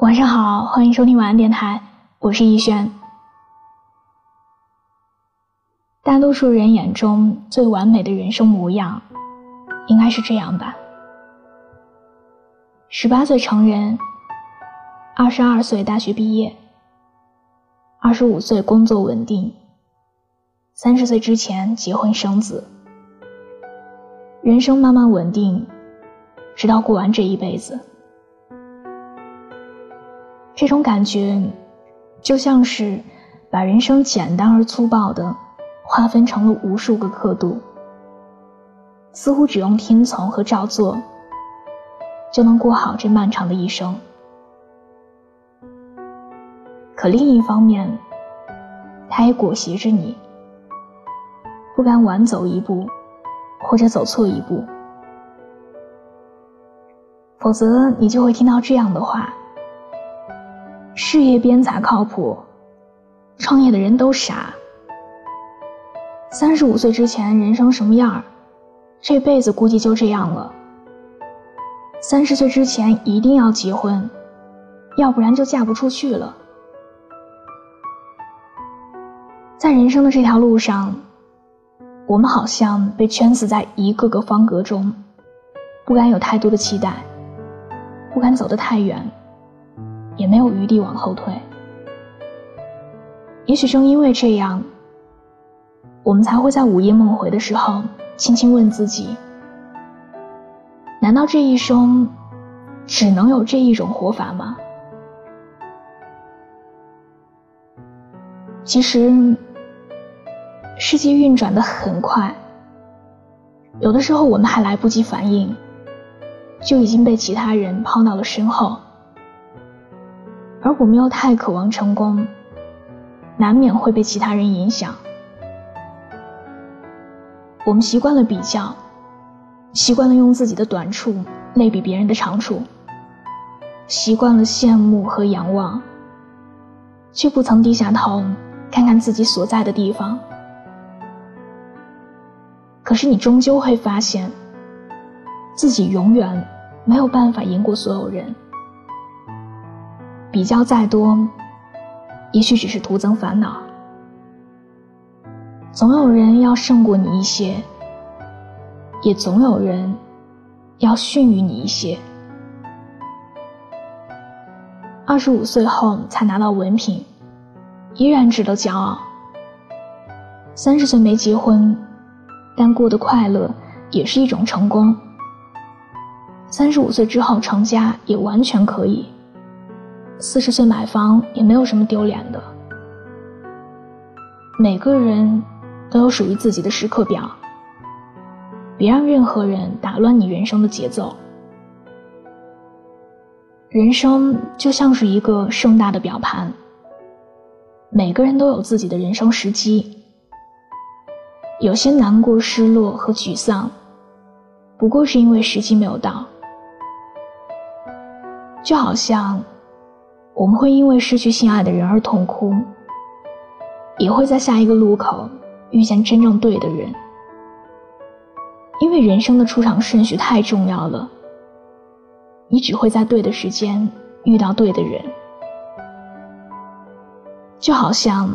晚上好，欢迎收听晚安电台，我是逸轩。大多数人眼中最完美的人生模样，应该是这样吧：十八岁成人，二十二岁大学毕业，二十五岁工作稳定，三十岁之前结婚生子，人生慢慢稳定，直到过完这一辈子。这种感觉，就像是把人生简单而粗暴的划分成了无数个刻度，似乎只用听从和照做，就能过好这漫长的一生。可另一方面，它也裹挟着你，不敢晚走一步，或者走错一步，否则你就会听到这样的话。事业编才靠谱，创业的人都傻。三十五岁之前人生什么样儿这辈子估计就这样了。三十岁之前一定要结婚，要不然就嫁不出去了。在人生的这条路上，我们好像被圈死在一个个方格中，不敢有太多的期待，不敢走得太远。也没有余地往后退。也许正因为这样，我们才会在午夜梦回的时候，轻轻问自己：难道这一生只能有这一种活法吗？其实，世界运转的很快，有的时候我们还来不及反应，就已经被其他人抛到了身后。而我们又太渴望成功，难免会被其他人影响。我们习惯了比较，习惯了用自己的短处类比别人的长处，习惯了羡慕和仰望，却不曾低下头看看自己所在的地方。可是你终究会发现，自己永远没有办法赢过所有人。比较再多，也许只是徒增烦恼。总有人要胜过你一些，也总有人要逊于你一些。二十五岁后才拿到文凭，依然值得骄傲。三十岁没结婚，但过得快乐也是一种成功。三十五岁之后成家也完全可以。四十岁买房也没有什么丢脸的。每个人都有属于自己的时刻表，别让任何人打乱你人生的节奏。人生就像是一个盛大的表盘，每个人都有自己的人生时机。有些难过、失落和沮丧，不过是因为时机没有到，就好像。我们会因为失去心爱的人而痛哭，也会在下一个路口遇见真正对的人。因为人生的出场顺序太重要了，你只会在对的时间遇到对的人。就好像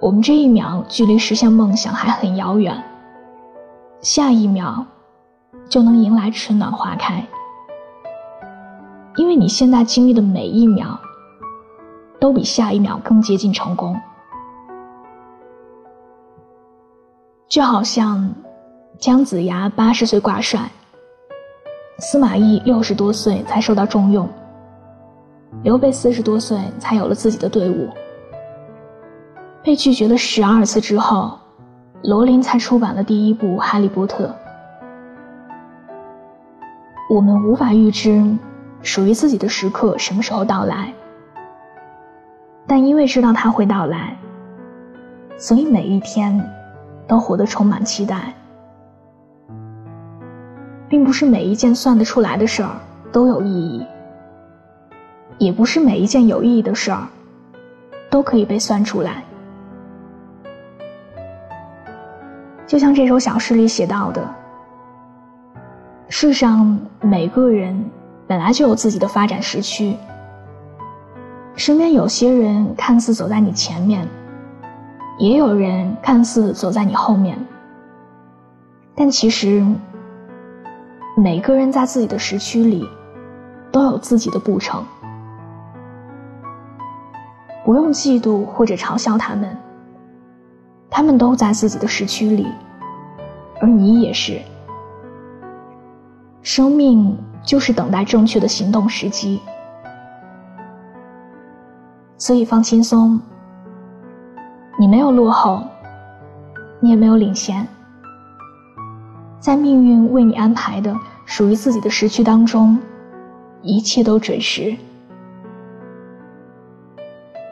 我们这一秒距离实现梦想还很遥远，下一秒就能迎来春暖花开。因为你现在经历的每一秒，都比下一秒更接近成功。就好像姜子牙八十岁挂帅，司马懿六十多岁才受到重用，刘备四十多岁才有了自己的队伍。被拒绝了十二次之后，罗琳才出版了第一部《哈利波特》。我们无法预知。属于自己的时刻什么时候到来？但因为知道它会到来，所以每一天都活得充满期待。并不是每一件算得出来的事儿都有意义，也不是每一件有意义的事儿都可以被算出来。就像这首小诗里写到的：“世上每个人。”本来就有自己的发展时区，身边有些人看似走在你前面，也有人看似走在你后面，但其实每个人在自己的时区里都有自己的步程，不用嫉妒或者嘲笑他们，他们都在自己的时区里，而你也是。生命就是等待正确的行动时机。所以放轻松，你没有落后，你也没有领先，在命运为你安排的属于自己的时区当中，一切都准时。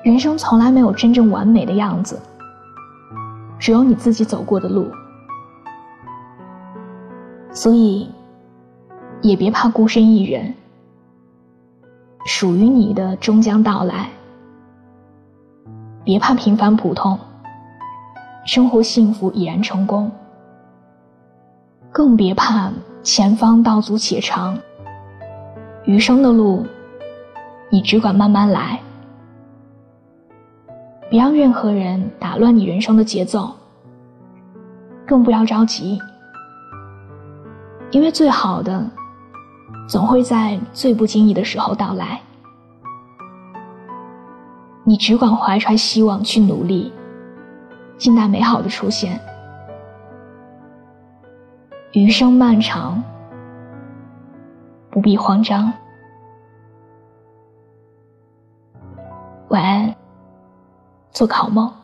人生从来没有真正完美的样子，只有你自己走过的路，所以也别怕孤身一人，属于你的终将到来。别怕平凡普通，生活幸福已然成功。更别怕前方道阻且长，余生的路，你只管慢慢来。别让任何人打乱你人生的节奏，更不要着急，因为最好的，总会在最不经意的时候到来。你只管怀揣希望去努力，静待美好的出现。余生漫长，不必慌张。晚安，做个好梦。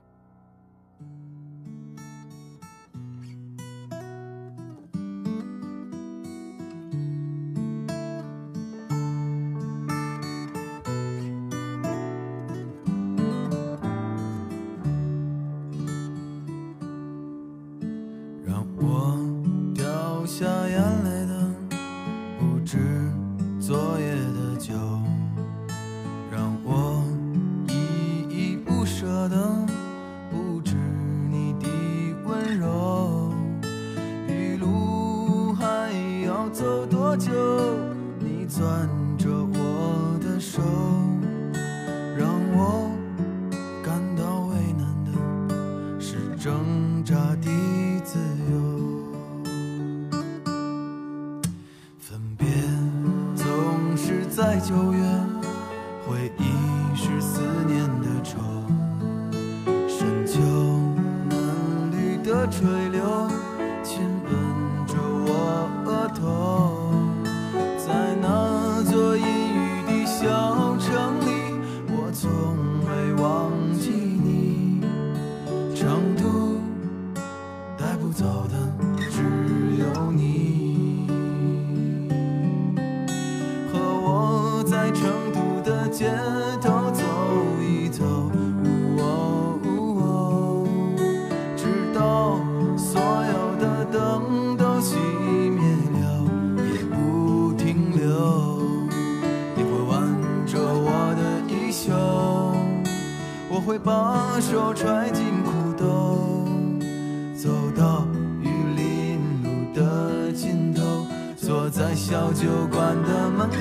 挣扎的自由。分别总是在九月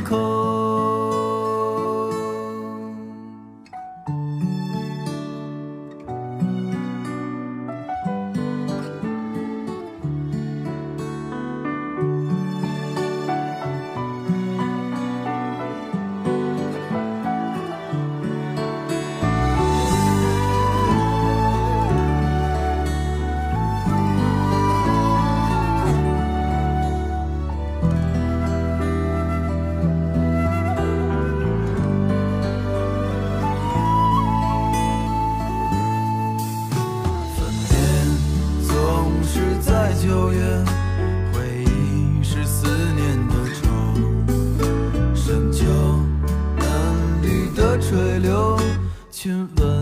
的亲吻。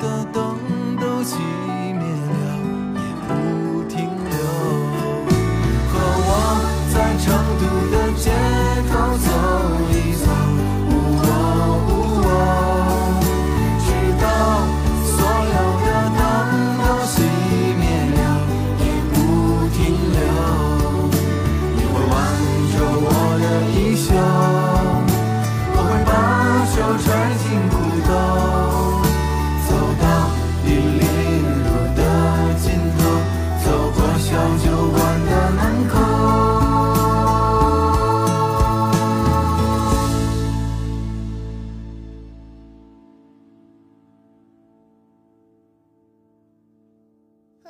的灯。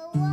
Hello.